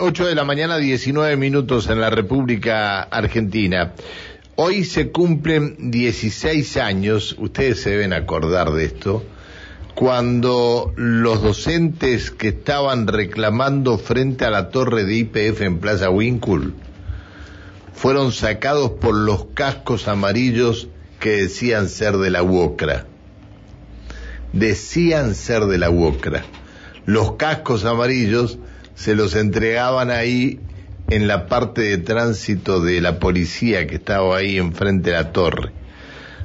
8 de la mañana, 19 minutos en la República Argentina. Hoy se cumplen 16 años, ustedes se deben acordar de esto, cuando los docentes que estaban reclamando frente a la torre de IPF en Plaza Winkle fueron sacados por los cascos amarillos que decían ser de la UOCRA. Decían ser de la UOCRA. Los cascos amarillos se los entregaban ahí en la parte de tránsito de la policía que estaba ahí enfrente de la torre.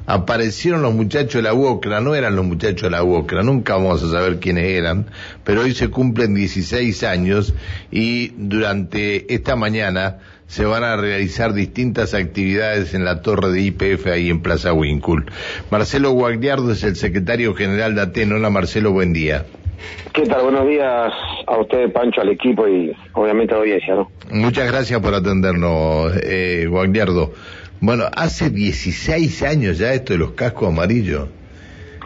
Aparecieron los muchachos de la UOCRA, no eran los muchachos de la UOCRA, nunca vamos a saber quiénes eran, pero hoy se cumplen 16 años y durante esta mañana se van a realizar distintas actividades en la torre de IPF ahí en Plaza Wincul. Marcelo Guagliardo es el secretario general de Ateno. Hola Marcelo, buen día. ¿Qué tal? Buenos días a usted, Pancho, al equipo y obviamente a la audiencia, ¿no? Muchas gracias por atendernos, eh, Guagliardo. Bueno, hace 16 años ya esto de los cascos amarillos.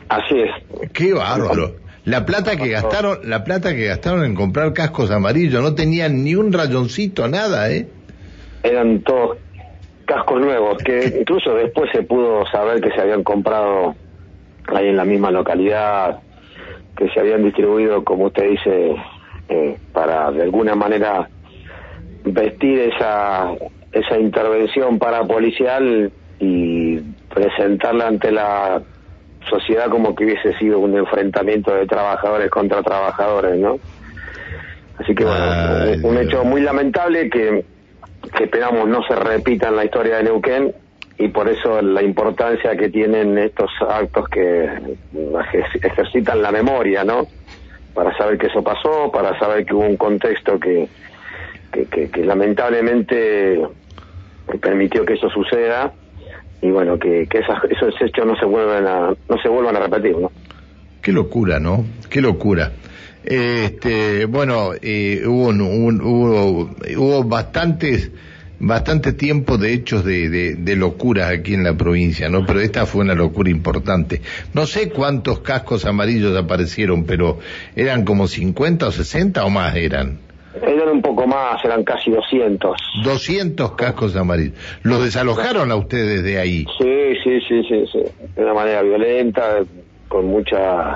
Así es. Qué bárbaro. La plata que gastaron, la plata que gastaron en comprar cascos amarillos, no tenían ni un rayoncito, nada, ¿eh? Eran todos cascos nuevos, que incluso después se pudo saber que se habían comprado ahí en la misma localidad, que se habían distribuido, como usted dice, eh, para de alguna manera vestir esa, esa intervención parapolicial y presentarla ante la sociedad como que hubiese sido un enfrentamiento de trabajadores contra trabajadores, ¿no? Así que bueno, un hecho muy lamentable que, que esperamos no se repita en la historia de Neuquén y por eso la importancia que tienen estos actos que ejercitan la memoria, ¿no? Para saber que eso pasó, para saber que hubo un contexto que, que, que, lamentablemente permitió que eso suceda y bueno, que, que esos hechos no se vuelvan a, no se vuelvan a repetir, ¿no? Qué locura, ¿no? Qué locura. Este, bueno, eh, hubo, hubo, hubo bastantes bastante tiempo de hechos de, de, de, locuras aquí en la provincia, ¿no? Pero esta fue una locura importante. No sé cuántos cascos amarillos aparecieron, pero eran como 50 o 60 o más eran. Eran un poco más, eran casi 200. 200 cascos amarillos. ¿Los desalojaron a ustedes de ahí? Sí, sí, sí, sí, sí. De una manera violenta, con mucha,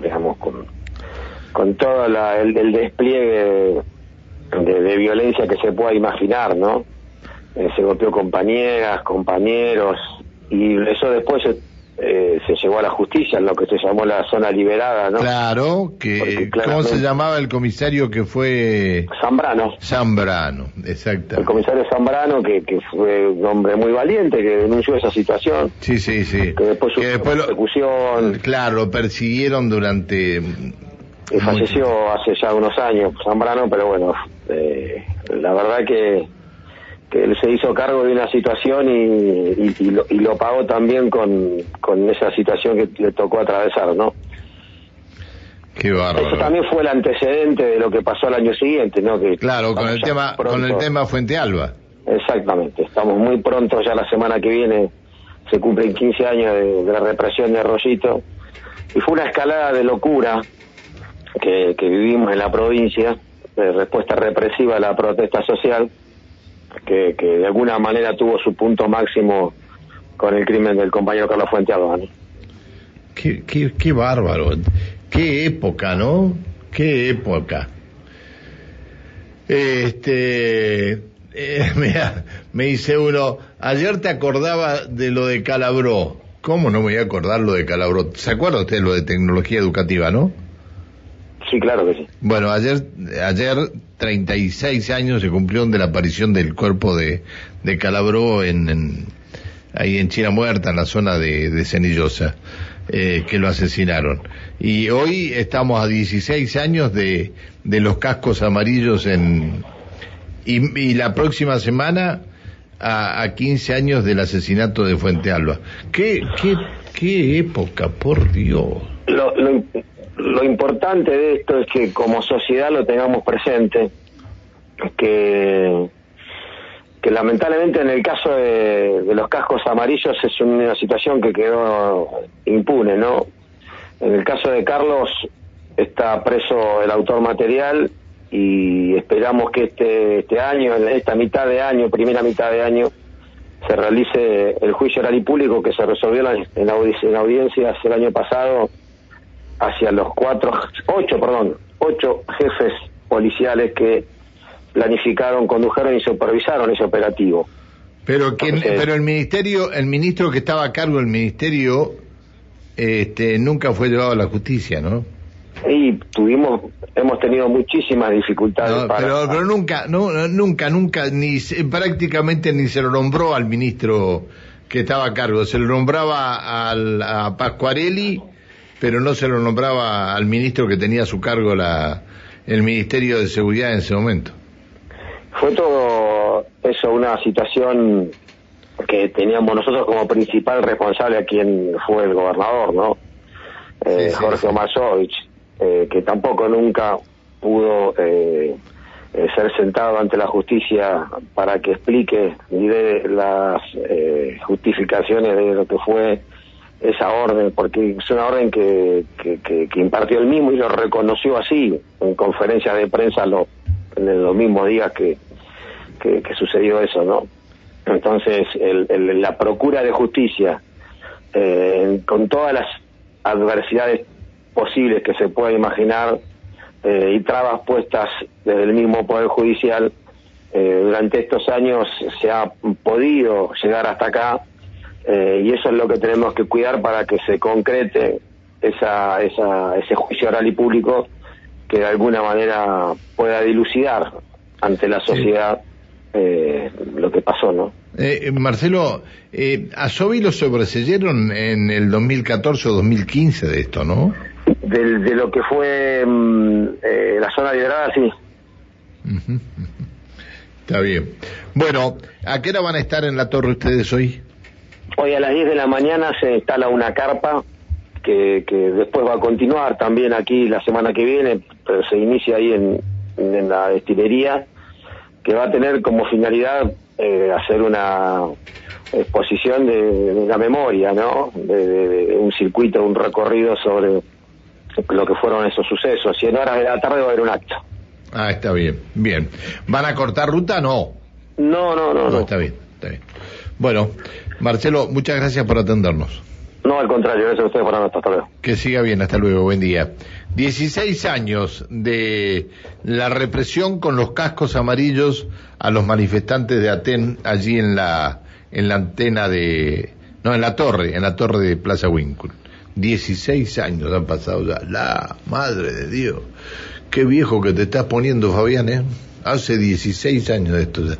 digamos, con, con todo la, el, el despliegue de, violencia que se pueda imaginar, ¿no? Eh, se golpeó compañeras, compañeros, y eso después se, eh, se llevó a la justicia, en lo que se llamó la zona liberada, ¿no? Claro, que ¿cómo se llamaba el comisario que fue? Zambrano. Zambrano, exacto. El comisario Zambrano, que, que fue un hombre muy valiente, que denunció esa situación. Sí, sí, sí. Que después que después persecución. claro, lo persiguieron durante que falleció hace ya unos años, Zambrano, pero bueno, eh, la verdad que, que él se hizo cargo de una situación y, y, lo, y lo, pagó también con, con esa situación que le tocó atravesar, ¿no? Qué bárbaro. Eso también fue el antecedente de lo que pasó el año siguiente, ¿no? Que claro, con el tema con el tema Fuente Alba. Exactamente, estamos muy pronto, ya la semana que viene se cumplen 15 años de, de la represión de Arroyito y fue una escalada de locura que, vivimos en la provincia, de respuesta represiva a la protesta social, que, de alguna manera tuvo su punto máximo con el crimen del compañero Carlos Fuente Albano. Qué, qué, bárbaro, qué época, ¿no? Qué época. Este, eh, me dice uno, ayer te acordaba de lo de Calabró. ¿Cómo no voy a acordar lo de Calabró? ¿Se acuerda usted lo de tecnología educativa, no? Sí, claro que sí. Bueno, ayer, ayer 36 años se cumplieron de la aparición del cuerpo de, de Calabró en, ahí en China Muerta, en la zona de, de Cenillosa, eh, que lo asesinaron. Y hoy estamos a 16 años de, de los cascos amarillos en, y, y la próxima semana a, a, 15 años del asesinato de Fuente Alba. ¿Qué, qué, qué época, por Dios? Lo, lo, lo importante de esto es que como sociedad lo tengamos presente, que, lamentablemente en el caso de, los cascos amarillos es una situación que quedó impune, ¿no? En el caso de Carlos está preso el autor material y, esperamos que este, este año, en esta mitad de año, primera mitad de año, se realice el juicio oral y público que se resolvió en, audiencias el año pasado hacia los cuatro, ocho, perdón, ocho jefes policiales que planificaron, condujeron y supervisaron ese operativo. Pero que, pero el ministerio, el ministro que estaba a cargo del ministerio, este, nunca fue llevado a la justicia, ¿no? Y tuvimos, hemos tenido muchísimas dificultades para... Pero, pero nunca, no, nunca, nunca, ni prácticamente ni se lo nombró al ministro que estaba a cargo. Se lo nombraba al, a Pascuarelli, pero no se lo nombraba al ministro que tenía a su cargo la, el Ministerio de Seguridad en ese momento. Fue todo eso una situación que teníamos nosotros como principal responsable a quien fue el gobernador, ¿no? Eh, Jorge Omasovich, eh, que tampoco nunca pudo eh, eh, ser sentado ante la justicia para que explique ni de las justificaciones de lo que fue esa orden, porque es una orden que, que, impartió el mismo y lo reconoció así en conferencias de prensa lo, en los mismos días que, que, sucedió eso, ¿no? Entonces, el, la procura de justicia, eh, con todas las adversidades posibles que se pueda imaginar eh, y trabas puestas desde el mismo Poder Judicial, eh, durante estos años se ha podido llegar hasta acá eh, y eso es lo que tenemos que cuidar para que se concrete esa, esa, ese juicio oral y público que de alguna manera pueda dilucidar ante la sociedad eh, lo que pasó, ¿no? Eh, Marcelo, eh, a Sobi lo sobreseyeron en el 2014 o 2015 de esto, ¿no? De, de lo que fue mm, eh, la zona liderada, sí. Está bien. Bueno, ¿a qué hora van a estar en la torre ustedes hoy? Hoy a las 10 de la mañana se instala una carpa que, que después va a continuar también aquí la semana que viene, pero se inicia ahí en, en la destilería, que va a tener como finalidad eh, hacer una exposición de, la memoria, ¿no? De, un circuito, un recorrido sobre lo que fueron esos sucesos. Y en horas de la tarde va a haber un acto. Ah, está bien, bien. ¿Van a cortar ruta? No. No, no, no. No, está bien, está bien. Bueno, Marcelo, muchas gracias por atendernos. No, al contrario, gracias a ustedes por hasta luego. Que siga bien, hasta luego, buen día. 16 años de la represión con los cascos amarillos a los manifestantes de Aten allí en la en la antena de no en la torre, en la torre de Plaza Winkle. 16 años han pasado ya. La madre de Dios. Qué viejo que te estás poniendo, Fabián, ¿eh? Hace 16 años de esto ya.